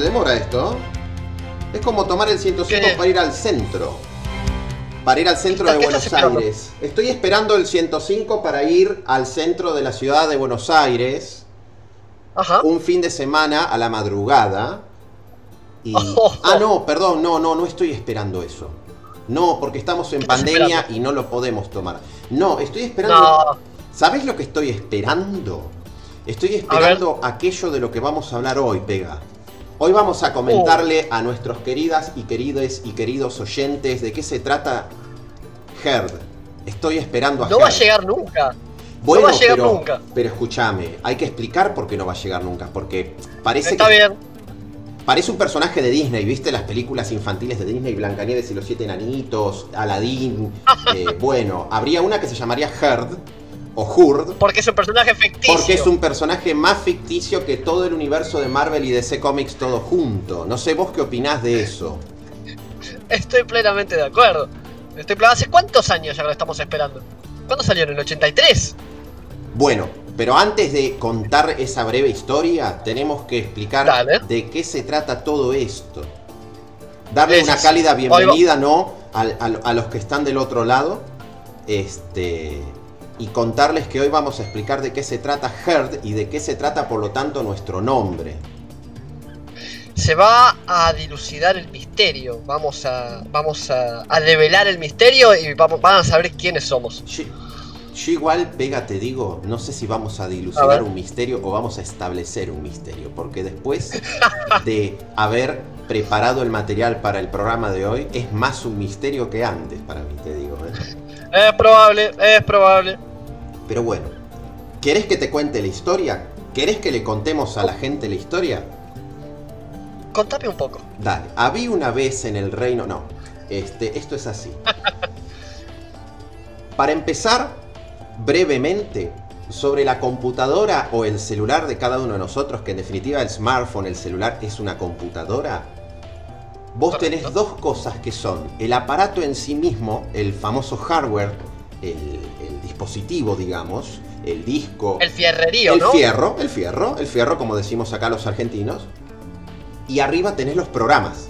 se demora esto. Es como tomar el 105 ¿Qué? para ir al centro. Para ir al centro ¿Qué de Buenos? Aires. Estoy esperando el 105 para ir al centro de la ciudad de Buenos Aires. Ajá. Un fin de semana a la madrugada. Y... Ah, no, perdón, no, no, no estoy esperando eso. No, porque estamos en ¿Qué estás pandemia esperando? y no lo podemos tomar. No, estoy esperando... No. ¿Sabes lo que estoy esperando? Estoy esperando aquello de lo que vamos a hablar hoy, Pega. Hoy vamos a comentarle a nuestros queridas y queridos y queridos oyentes de qué se trata Herd. Estoy esperando a No va a llegar nunca. Bueno, va a llegar pero, nunca. pero escúchame, hay que explicar por qué no va a llegar nunca, porque parece Está que bien. parece un personaje de Disney, ¿viste? Las películas infantiles de Disney, Blancanieves y los siete enanitos, Aladdin. eh, bueno, habría una que se llamaría Herd o Hurd, Porque es un personaje ficticio. porque es un personaje más ficticio que todo el universo de Marvel y DC Comics todo junto. No sé vos qué opinás de eso. Estoy plenamente de acuerdo. Estoy pl- ¿Hace cuántos años ya lo estamos esperando? ¿Cuándo salió? ¿En el 83? Bueno, pero antes de contar esa breve historia, tenemos que explicar Dale. de qué se trata todo esto. Darle una cálida bienvenida, ¿no? Al- a los que están del otro lado. Este. Y contarles que hoy vamos a explicar de qué se trata Herd y de qué se trata, por lo tanto, nuestro nombre. Se va a dilucidar el misterio. Vamos a. Vamos a, a develar el misterio y vamos, van a saber quiénes somos. Yo, yo igual, pega, te digo, no sé si vamos a dilucidar un misterio o vamos a establecer un misterio, porque después de haber preparado el material para el programa de hoy, es más un misterio que antes para mí, te digo. ¿eh? Es probable, es probable. Pero bueno, ¿querés que te cuente la historia? ¿Querés que le contemos a la gente la historia? Contame un poco. Dale, había una vez en el reino. No, este, esto es así. Para empezar, brevemente, sobre la computadora o el celular de cada uno de nosotros, que en definitiva el smartphone, el celular es una computadora. Vos Correcto. tenés dos cosas que son el aparato en sí mismo, el famoso hardware, el, el dispositivo, digamos, el disco, El fierrerío, el ¿no? fierro, el fierro, el fierro, como decimos acá los argentinos. Y arriba tenés los programas.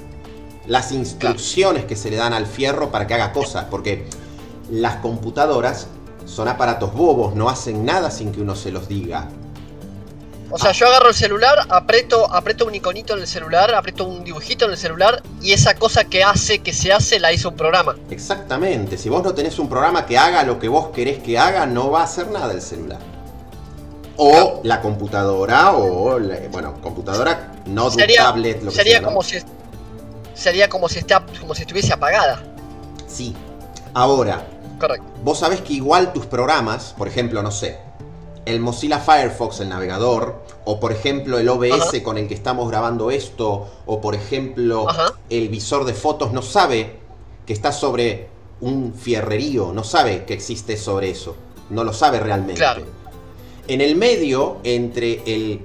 Las instrucciones que se le dan al fierro para que haga cosas. Porque las computadoras son aparatos bobos, no hacen nada sin que uno se los diga. O sea, yo agarro el celular, aprieto, aprieto un iconito en el celular, aprieto un dibujito en el celular y esa cosa que hace, que se hace, la hizo un programa. Exactamente. Si vos no tenés un programa que haga lo que vos querés que haga, no va a hacer nada el celular. O la computadora, o la- bueno, computadora, notebook, Sería, tablet, lo que sería sea. ¿no? como si sería como si está, como si estuviese apagada. Sí. Ahora, Correcto. Vos sabés que igual tus programas, por ejemplo, no sé, el Mozilla Firefox, el navegador, o por ejemplo el OBS Ajá. con el que estamos grabando esto, o por ejemplo Ajá. el visor de fotos, no sabe que está sobre un fierrerío, no sabe que existe sobre eso, no lo sabe realmente. Claro. En el medio, entre el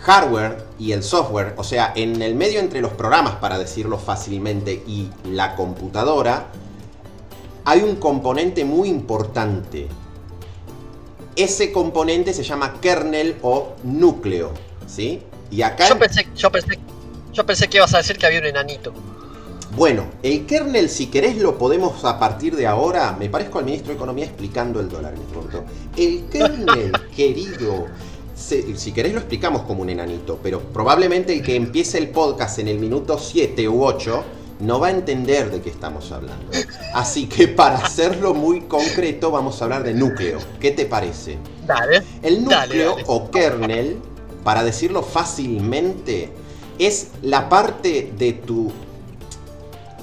hardware y el software, o sea, en el medio entre los programas, para decirlo fácilmente, y la computadora, hay un componente muy importante. Ese componente se llama kernel o núcleo, ¿sí? Y acá, Yo pensé, yo pensé, yo pensé que ibas a decir que había un enanito. bueno, el kernel, si querés, lo podemos a partir de ahora. Me parezco al ministro de Economía explicando el dólar en este momento. El kernel, querido. se- si querés, lo explicamos como un enanito, pero probablemente el que empiece el podcast en el minuto 7 u 8 no va a entender de qué estamos hablando. Así que para hacerlo muy concreto, vamos a hablar de núcleo. ¿Qué te parece? Dale. El núcleo Dale, dale. o kernel, para decirlo fácilmente, es la parte de tu...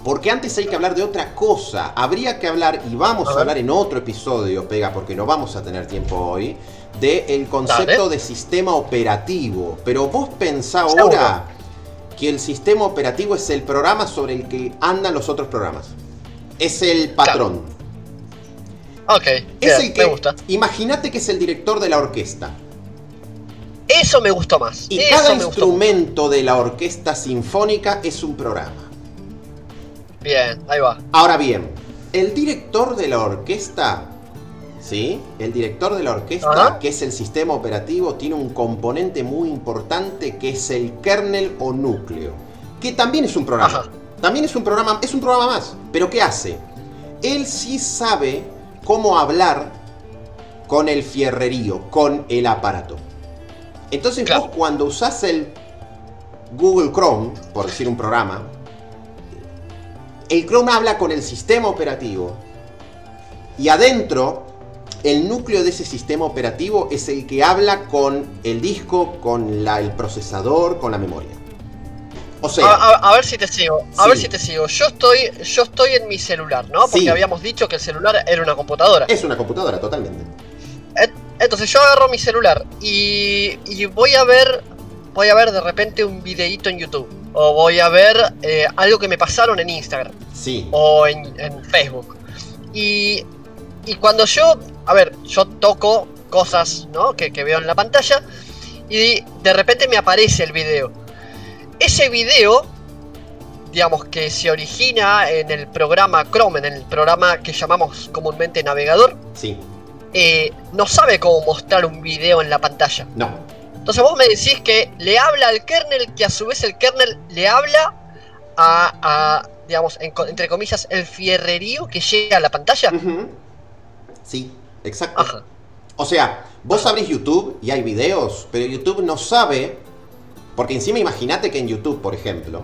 Porque antes hay que hablar de otra cosa. Habría que hablar, y vamos A hablar en otro episodio, Pega, porque no vamos a tener tiempo hoy, del concepto Dale. de sistema operativo. Pero vos pensá ahora que el sistema operativo es el programa sobre el que andan los otros programas. Es el patrón. Ok, Es el que, me gusta. Imagínate que es el director de la orquesta. Eso me gustó más. Y Eso cada instrumento de la orquesta sinfónica es un programa. Bien, ahí va. Ahora bien, el director de la orquesta, ¿sí? El director de la orquesta, Ajá. que es el sistema operativo, tiene un componente muy importante que es el kernel o núcleo. que también es un programa. Ajá. También es un programa, es un programa más. Pero ¿qué hace? Él sí sabe cómo hablar con el fierrerío, con el aparato. Entonces Claro. vos cuando usás el Google Chrome, por decir un programa, el Chrome habla con el sistema operativo y adentro el núcleo de ese sistema operativo es el que habla con el disco, con la- el procesador, con la memoria. O sea, A, a- a ver si te sigo, a Sí. ver si te sigo. Yo estoy, yo estoy en mi celular, ¿no? Porque Sí. habíamos dicho que el celular era una computadora. es una computadora totalmente. Entonces yo agarro mi celular y, y voy a ver, voy a ver de repente un videíto en YouTube o voy a ver eh, algo que me pasaron en Instagram Sí. o en, en Facebook. Y, y cuando yo, a ver, yo toco cosas, ¿no? Que, que veo en la pantalla y de repente me aparece el video. Ese video, digamos que se origina en el programa Chrome, en el programa que llamamos comúnmente navegador, Sí. eh, no sabe cómo mostrar un video en la pantalla. No. Entonces vos me decís que le habla al kernel, que a su vez el kernel le habla a, a, digamos, en entre comillas, el fierrerío que llega a la pantalla. Sí, exacto. Ajá. O sea, vos abrís YouTube y hay videos, pero YouTube no sabe, porque encima imagínate que en YouTube, por ejemplo,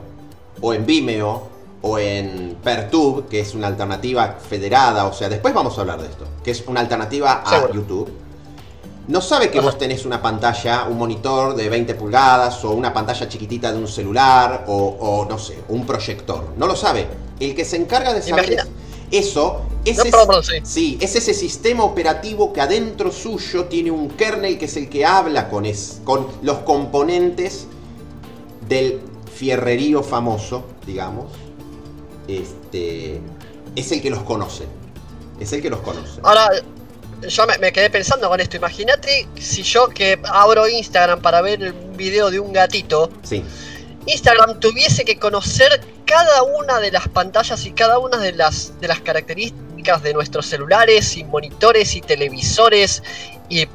o en Vimeo, o en Pertube, que es una alternativa federada, o sea, después vamos a hablar de esto, que es una alternativa a Seguro. YouTube, no sabe que Ajá. vos tenés una pantalla, un monitor de 20 pulgadas, o una pantalla chiquitita de un celular, o, o, no sé, un proyector. No lo sabe. El que se encarga de saber Imagina- eso es No, ese- sí. Sí, es ese sistema operativo que adentro suyo tiene un kernel que es el que habla con, es, con los componentes del fierrerío famoso, digamos. Este, es el que los conoce. Es el que los conoce. Ahora, yo me, me quedé pensando con esto. Imagínate si yo que abro Instagram para ver un video de un gatito, Sí, Instagram tuviese que conocer cada una de las pantallas y cada una de las, de las características de nuestros celulares y monitores y televisores y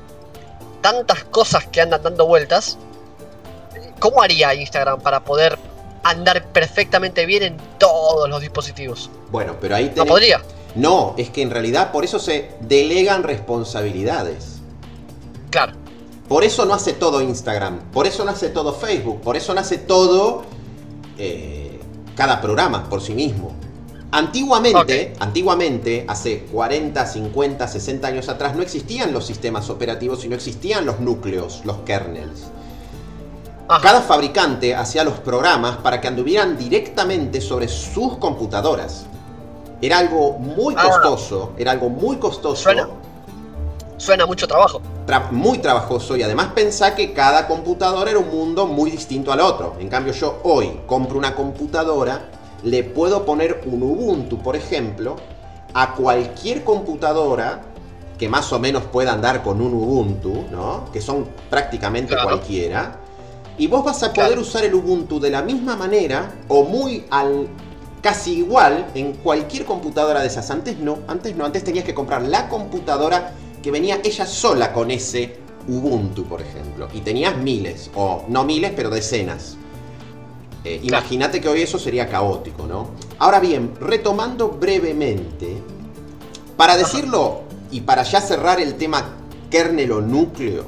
tantas cosas que andan dando vueltas. ¿Cómo haría Instagram para poder andar perfectamente bien en todos los dispositivos? bueno, pero ahí No tenés- podría. No, es que en realidad por eso se delegan responsabilidades. Claro. Por eso no hace todo Instagram, por eso no hace todo Facebook, por eso no hace todo eh, cada programa por sí mismo. Antiguamente, antiguamente, hace 40, 50, 60 años atrás, no existían los sistemas operativos y no existían los núcleos, los kernels. Ajá. Cada fabricante hacía los programas para que anduvieran directamente sobre sus computadoras. Era algo muy Ah. costoso, era algo muy costoso. Suena- Suena mucho trabajo. tra- muy trabajoso y además pensá que cada computadora era un mundo muy distinto al otro. En cambio yo hoy compro una computadora, le puedo poner un Ubuntu, por ejemplo, a cualquier computadora que más o menos pueda andar con un Ubuntu, ¿no? Que son prácticamente Claro. cualquiera. Y vos vas a poder Claro. usar el Ubuntu de la misma manera o muy al casi igual en cualquier computadora de esas. Antes no, antes no, antes tenías que comprar la computadora que venía ella sola con ese Ubuntu, por ejemplo. Y tenías miles, o no miles, pero decenas. Eh, Claro. Imagínate que hoy eso sería caótico, ¿no? Ahora bien, retomando brevemente, para decirlo y para ya cerrar el tema kernel o núcleo,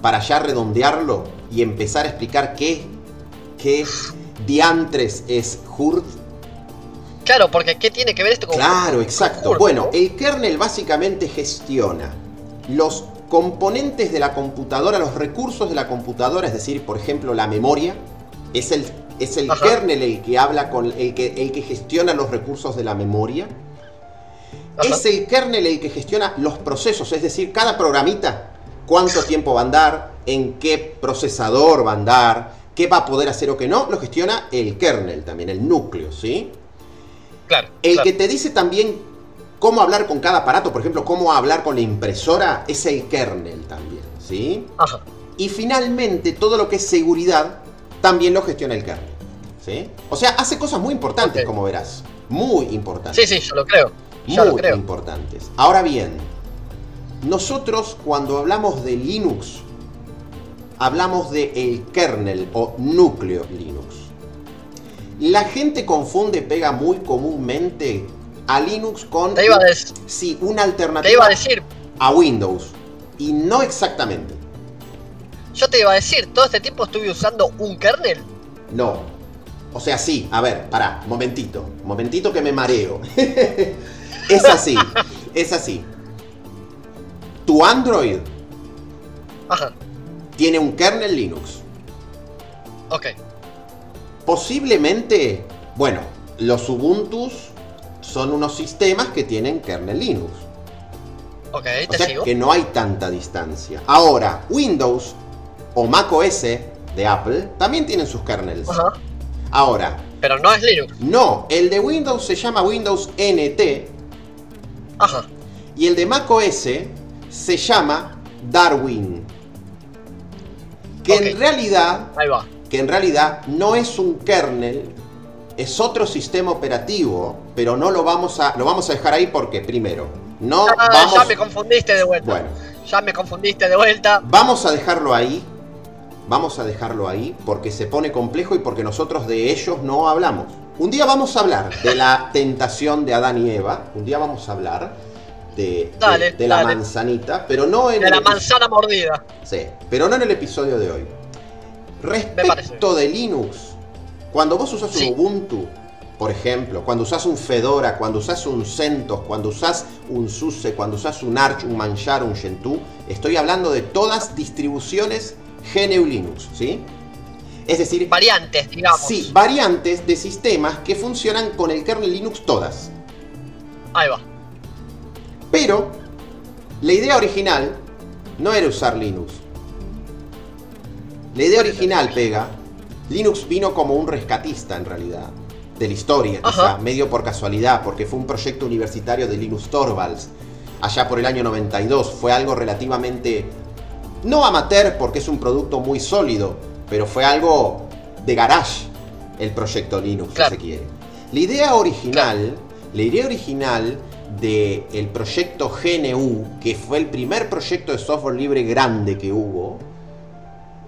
para ya redondearlo y empezar a explicar qué, qué diantres es HURD, Claro, porque ¿qué tiene que ver esto con Claro, con exacto. Bueno, no? el kernel básicamente gestiona los componentes de la computadora, los recursos de la computadora, es decir, por ejemplo, la memoria. Es el, es el Ajá. kernel el que habla con el que, el que gestiona los recursos de la memoria. Ajá. Es el kernel el que gestiona los procesos, es decir, cada programita, cuánto tiempo va a andar, en qué procesador va a andar, qué va a poder hacer o qué no, lo gestiona el kernel también, el núcleo, ¿sí? Claro. El claro. que te dice también cómo hablar con cada aparato, por ejemplo, cómo hablar con la impresora, es el kernel también, ¿sí? Ajá. Y finalmente, todo lo que es seguridad, también lo gestiona el kernel, ¿sí? O sea, hace cosas muy importantes, como verás. Muy importantes. Sí, sí, yo lo creo. Ya lo Muy creo. importantes. Ahora bien, nosotros cuando hablamos de Linux, hablamos de el kernel o núcleo Linux. La gente confunde, pega muy comúnmente a Linux con Te iba a, des- sí, una te alternativa iba a decir, a Windows. Y no exactamente. yo te iba a decir, todo este tiempo estuve usando un kernel. No. O sea, sí, a ver, pará, momentito. Momentito que me mareo. es así, es así. Tu Android Ajá, tiene un kernel Linux. ok. Posiblemente, bueno, los Ubuntus son unos sistemas que tienen kernel Linux. Ok, O te sea sigo. que no hay tanta distancia. Ahora, Windows o Mac OS de Apple también tienen sus kernels. Ajá, Ahora, pero no es Linux. no, el de Windows se llama Windows NT Ajá, y el de Mac OS se llama Darwin. Que en realidad, ahí va. que en realidad no es un kernel, es otro sistema operativo, pero no lo vamos a lo vamos a dejar ahí porque primero, no Ah, vamos ya me confundiste de vuelta. Bueno, Ya me confundiste de vuelta. Vamos a dejarlo ahí. Vamos a dejarlo ahí porque se pone complejo y porque nosotros de ellos no hablamos. Un día vamos a hablar de la tentación de Adán y Eva. Un día vamos a hablar de, de- Dale, de la manzanita, pero no en De el la manzana mordida. Sí, pero no en el episodio de hoy. Respecto de Linux, cuando vos usas Sí. un Ubuntu, por ejemplo, cuando usás un Fedora, cuando usás un CentOS, cuando usás un SUSE, cuando usás un Arch, un Manjaro, un Gentoo, estoy hablando de todas distribuciones GNU Linux, ¿sí? Es decir, Variantes, digamos. sí, variantes de sistemas que funcionan con el kernel Linux todas. Ahí va. Pero la idea original no era usar Linux. La idea original, pega, Linux vino como un rescatista en realidad, de la historia, quizá, medio por casualidad, porque fue un proyecto universitario de Linus Torvalds, allá por el año 92. Fue algo relativamente, no amateur, porque es un producto muy sólido, pero fue algo de garage, el proyecto Linux, Claro. si se quiere. La idea original, la idea original del proyecto GNU, que fue el primer proyecto de software libre grande que hubo,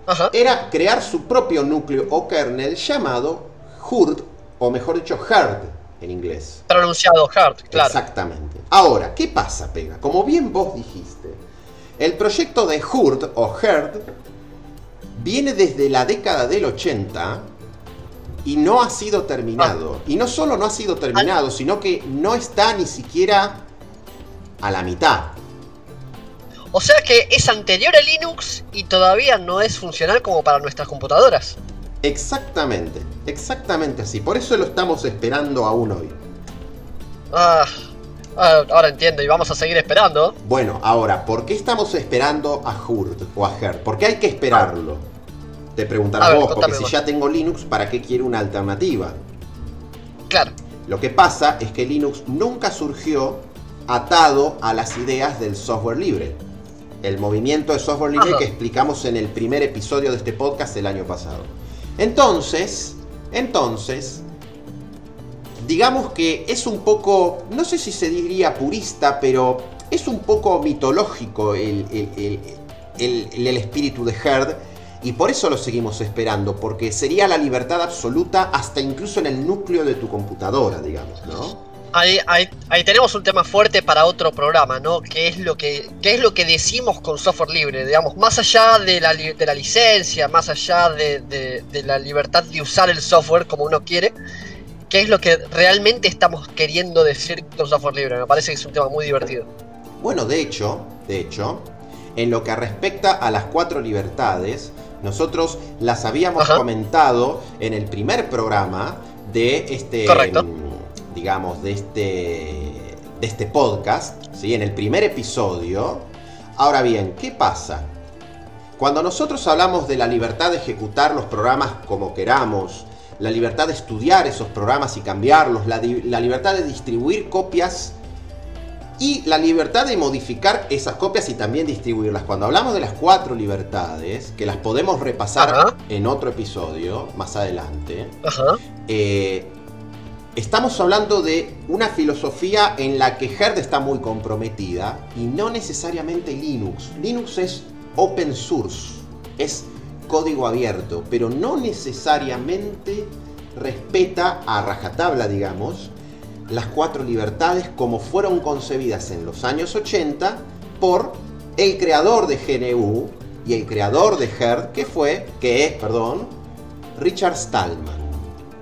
Ajá. era crear su propio núcleo o kernel llamado HURD, o mejor dicho, HERD en inglés. Pronunciado hard, claro. Exactamente. Ahora, ¿qué pasa, Pega? Como bien vos dijiste, el proyecto de HURD o HERD viene desde la década del 80 y no ha sido terminado. Y no solo no ha sido terminado, sino que no está ni siquiera a la mitad. O sea que es anterior a Linux y todavía no es funcional como para nuestras computadoras. Exactamente, exactamente así. Por eso lo estamos esperando aún hoy. Ah, ah, ahora entiendo y vamos a seguir esperando. Bueno, ahora, ¿por qué estamos esperando a HURD o a HERD? ¿Por qué hay que esperarlo? Te preguntarás ver, vos, porque si ya tengo Linux, ¿para qué quiero una alternativa? Claro. Lo que pasa es que Linux nunca surgió atado a las ideas del software libre. El movimiento de software libre Ajá. que explicamos en el primer episodio de este podcast el año pasado. Entonces, entonces, digamos que es un poco, no sé si se diría purista, pero es un poco mitológico el, el- el- el- espíritu de Herd. Y por eso lo seguimos esperando, porque sería la libertad absoluta hasta incluso en el núcleo de tu computadora, digamos, ¿no? Ahí, ahí, ahí tenemos un tema fuerte para otro programa, ¿no? ¿Qué es lo que, qué es lo que decimos con software libre? Digamos, más allá de la, de la licencia, más allá de, de- de la libertad de usar el software como uno quiere, ¿qué es lo que realmente estamos queriendo decir con software libre? Me parece que es un tema muy divertido. Bueno, de hecho, de hecho, en lo que respecta a las cuatro libertades, nosotros las habíamos Ajá. comentado en el primer programa de este, Correcto. Digamos, de este, de este podcast, ¿sí? En el primer episodio. Ahora bien, ¿qué pasa? Cuando nosotros hablamos de la libertad de ejecutar los programas como queramos, la libertad de estudiar esos programas y cambiarlos, la, la libertad de distribuir copias y la libertad de modificar esas copias y también distribuirlas. Cuando hablamos de las cuatro libertades, que las podemos repasar Ajá. en otro episodio más adelante, Ajá. eh, estamos hablando de una filosofía en la que Herd está muy comprometida y no necesariamente Linux. Linux es open source, es código abierto, pero no necesariamente respeta a rajatabla, digamos, las cuatro libertades como fueron concebidas en los años 80 por el creador de GNU y el creador de HERD, que fue, que es, perdón, Richard Stallman.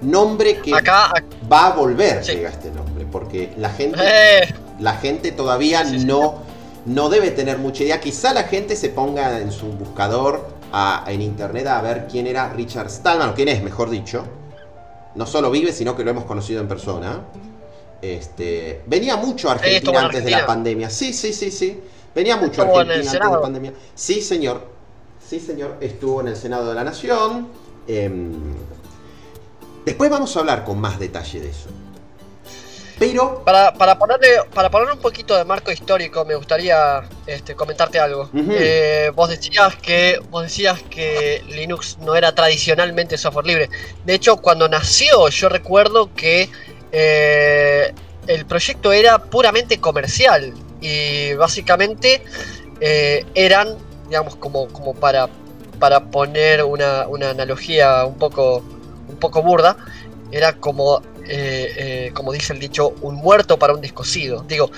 Nombre que Acá, va a volver, Sí. llega este nombre, porque la gente, eh, la gente todavía Sí, no, no debe tener mucha idea. Quizá la gente se ponga en su buscador a- en internet a ver quién era Richard Stallman, o quién es, mejor dicho. No solo vive, sino que lo hemos conocido en persona. Este, venía mucho a Argentina en antes de la pandemia. Sí, sí, sí, sí. Venía mucho a Argentina antes de la pandemia. Sí, señor. Sí, señor. Estuvo en el Senado de la Nación. Em, después vamos a hablar con más detalle de eso. Pero para, para, ponerle, para ponerle un poquito de marco histórico, me gustaría este, comentarte algo. Eh, vos, decías que, vos decías que Linux no era tradicionalmente software libre. De hecho, cuando nació, yo recuerdo que eh, el proyecto era puramente comercial y básicamente eh, eran, digamos, como, como para, para poner una, una analogía un poco, un poco burda, era como, eh, eh, como dice el dicho, un muerto para un descosido. Digo,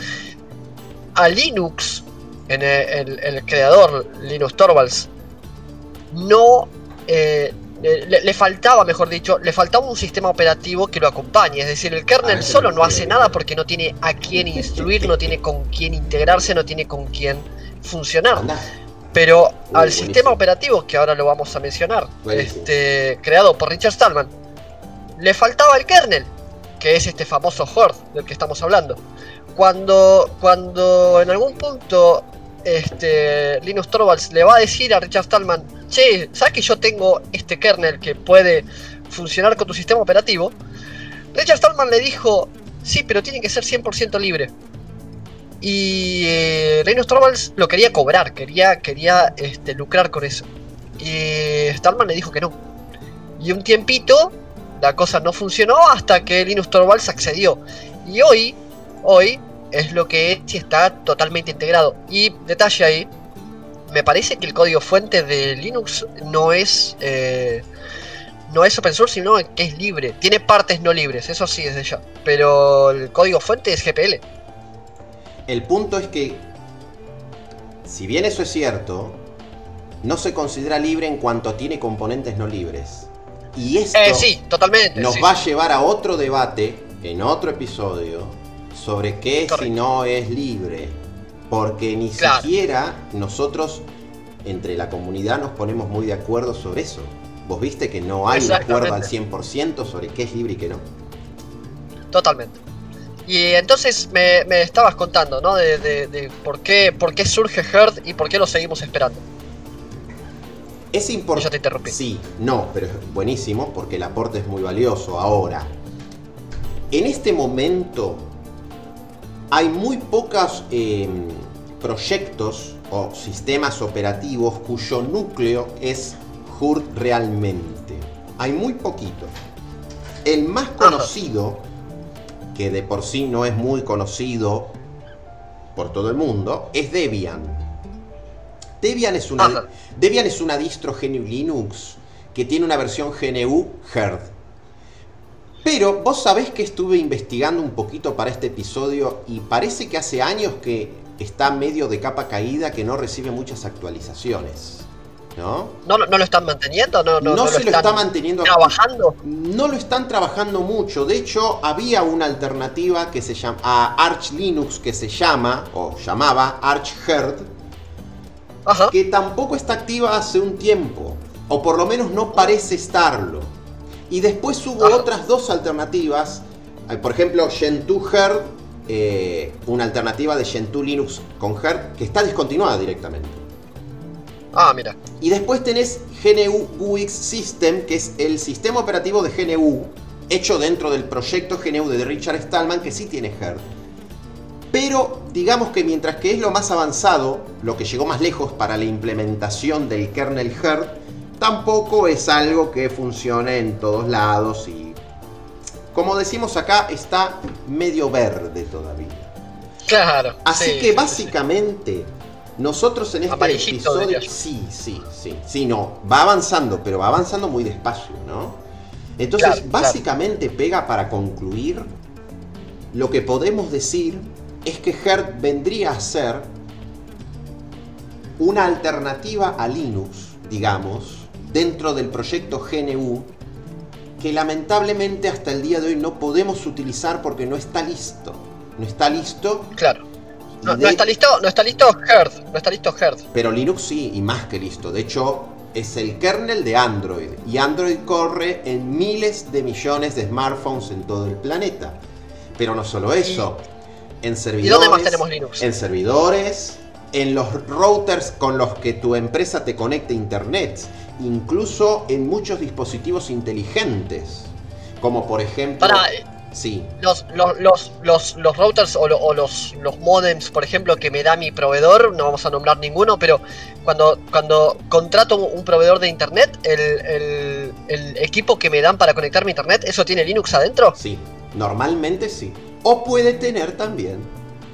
a Linux, en el, el- el creador Linus Torvalds, no eh, le, le faltaba, mejor dicho, le faltaba un sistema operativo que lo acompañe. Es decir, el kernel eso solo no hace nada porque no tiene a quién instruir, no tiene con quién integrarse, no tiene con quién funcionar. anda. Pero al buenísimo. sistema operativo, que ahora lo vamos a mencionar, Buenísimo. este, creado por Richard Stallman, le faltaba el kernel, que es este famoso Horde del que estamos hablando. Cuando, cuando en algún punto este, Linus Torvalds le va a decir a Richard Stallman, che, ¿sabes que yo tengo este kernel que puede funcionar con tu sistema operativo? Richard Stallman le dijo, sí, pero tiene que ser 100% libre. Y eh, Linus Torvalds lo quería cobrar, quería, quería este, lucrar con eso. Y Stallman le dijo que no. Y un tiempito la cosa no funcionó hasta que Linus Torvalds accedió. Y hoy, hoy es lo que es y está totalmente integrado. Y detalle ahí, me parece que el código fuente de Linux no es eh, no es open source, sino que es libre. Tiene partes no libres, eso sí desde ya. Pero el código fuente es GPL. El punto es que, si bien eso es cierto, no se considera libre en cuanto tiene componentes no libres. Y esto Eh, sí, totalmente. nos sí, va sí. a llevar a otro debate en otro episodio sobre qué Correcto. no es libre. Porque ni Claro. siquiera nosotros entre la comunidad nos ponemos muy de acuerdo sobre eso. Vos viste que no hay un acuerdo al Exactamente. 100% sobre qué es libre y qué no. Totalmente. Y entonces me, me estabas contando, ¿no? De, de- de por, qué, por qué surge Herd y por qué lo seguimos esperando. Es importante. yo te interrumpí. Sí, no, pero es buenísimo porque el aporte es muy valioso. Ahora, en este momento hay muy pocos eh, proyectos o sistemas operativos cuyo núcleo es HURD realmente. Hay muy poquitos. El más conocido, que de por sí no es muy conocido por todo el mundo, es Debian. Debian es una, Ajá. Debian es una distro GNU Linux que tiene una versión GNU Herd. Pero vos sabés que estuve investigando un poquito para este episodio y parece que hace años que está medio de capa caída, que no recibe muchas actualizaciones. ¿No? ¿No, lo- no lo están manteniendo? ¿No, no, No, no se lo están está manteniendo trabajando? no lo están trabajando mucho. De hecho, había una alternativa que se llama a Arch Linux que se llama o llamaba Arch Herd, Ajá. que tampoco está activa hace un tiempo, o por lo menos no parece estarlo. Y después hubo Ajá. otras dos alternativas, por ejemplo, Gentoo Herd, eh, una alternativa de Gentoo Linux con Herd que está discontinuada directamente. Ah, mira. Y después tenés GNU UX System, que es el sistema operativo de GNU, hecho dentro del proyecto GNU de Richard Stallman, que sí tiene Herd. Pero digamos que mientras que es lo más avanzado, lo que llegó más lejos para la implementación del kernel Herd, tampoco es algo que funcione en todos lados y, como decimos acá, está medio verde todavía. Claro. Así sí, que sí, sí, básicamente nosotros en este episodio sí, sí, sí, sí, no, va avanzando, pero va avanzando muy despacio, ¿no? Entonces, Claro, básicamente pega para concluir, lo que podemos decir es que Herd vendría a ser una alternativa a Linux, digamos, dentro del proyecto GNU, que lamentablemente hasta el día de hoy no podemos utilizar porque no está listo. No está listo, Claro. No, Y está listo, no está listo Herd, no está listo Herd. pero Linux sí, y más que listo. De hecho, es el kernel de Android. Y Android corre en miles de millones de smartphones en todo el planeta. Pero no solo eso. En servidores. dónde más tenemos Linux? En servidores. En los routers con los que tu empresa te conecta a internet. Incluso en muchos dispositivos inteligentes. Como por ejemplo. Para Sí. los, los, los, los, los routers o, lo- o los, los modems, por ejemplo, que me da mi proveedor, no vamos a nombrar ninguno, pero cuando, cuando contrato un proveedor de internet, el, el, el equipo que me dan para conectar mi internet, ¿eso tiene Linux adentro? Sí, normalmente sí. O puede tener también.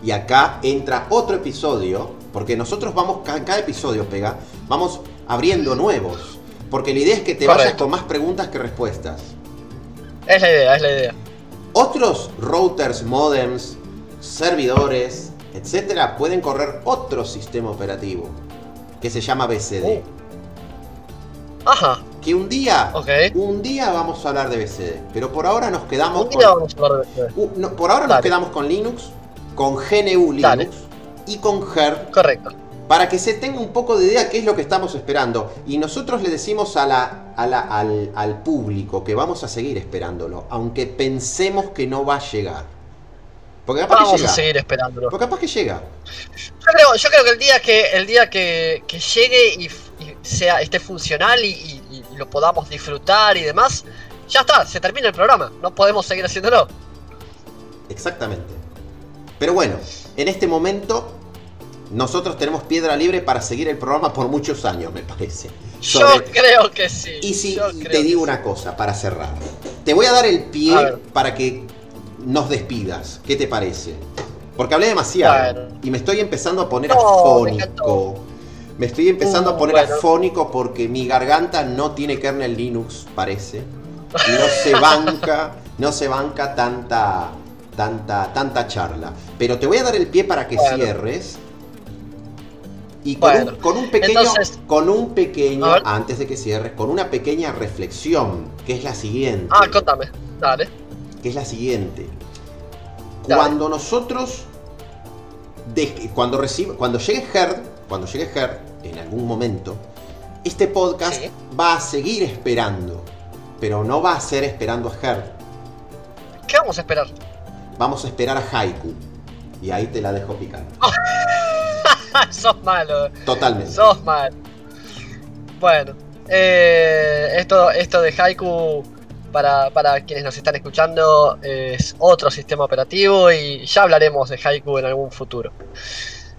Y acá entra otro episodio, porque nosotros vamos, ca- cada episodio pega, vamos abriendo nuevos. Porque la idea es que te vayas con más preguntas que respuestas. Es la idea, es la idea. Otros routers, modems, servidores, etcétera, pueden correr otro sistema operativo que se llama BCD. Ajá, Que un día, ok. un día vamos a hablar de BCD, pero por ahora nos quedamos Un con- día vamos a hablar de eso. Uh, no, por ahora nos quedamos con Linux, con GNU Linux Dale. y con Herd Correcto. Para que se tenga un poco de idea qué es lo que estamos esperando. Y nosotros le decimos a la, a la- al, al público que vamos a seguir esperándolo, aunque pensemos que no va a llegar. Porque capaz que Vamos a llega. seguir esperándolo. Porque capaz que llega. Yo creo, yo creo que el día que el día que, que llegue y, y sea esté funcional y, y- y lo podamos disfrutar y demás, ya está, se termina el programa. No podemos seguir haciéndolo. Exactamente. Pero bueno, en este momento nosotros tenemos piedra libre para seguir el programa por muchos años, me parece. Yo Sobre- creo que sí. Y si yo te digo sí. una cosa para cerrar. Te voy a dar el pie para que nos despidas. ¿Qué te parece? Porque hablé demasiado y me estoy empezando a poner No, me afónico. encantó. Me estoy empezando a Uh, poner bueno. afónico porque mi garganta no tiene kernel Linux, parece. No se banca, no se banca tanta, tanta, tanta charla. Pero te voy a dar el pie para que Bueno. cierres. Y con, Bueno. un, con un pequeño, Entonces- con un pequeño, antes de que cierres, con una pequeña reflexión, que es la siguiente. Ah, contame. Dale. que es la siguiente. Dale. Cuando nosotros de- cuando recibe, cuando llegue Herd, cuando llegue Herd en algún momento, este podcast Sí. va a seguir esperando, pero no va a ser esperando a Herd. ¿Qué vamos a esperar? Vamos a esperar a Haiku. Y ahí te la dejo picando. sos malo. Totalmente. Sos mal. Bueno, eh, esto, esto de Haiku, para, para quienes nos están escuchando, es otro sistema operativo y ya hablaremos de Haiku en algún futuro.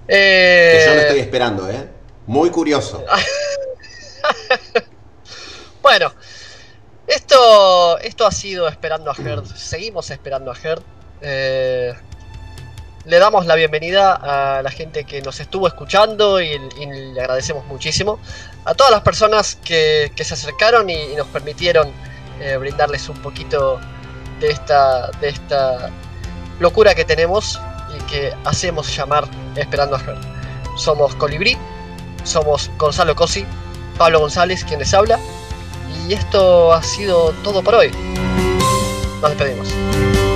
Que yo lo Eh, estoy esperando, ¿eh? Muy curioso. Bueno, esto, esto ha sido Esperando a Herd. Seguimos esperando a Herd. Eh, le damos la bienvenida a la gente que nos estuvo escuchando y, y le agradecemos muchísimo. A todas las personas que, que se acercaron y, y nos permitieron eh, brindarles un poquito de esta, de esta locura que tenemos y que hacemos llamar Esperando a Herd. Somos Colibrí, somos Gonzalo Cosi, Pablo González quien les habla y esto ha sido todo por hoy. Nos despedimos.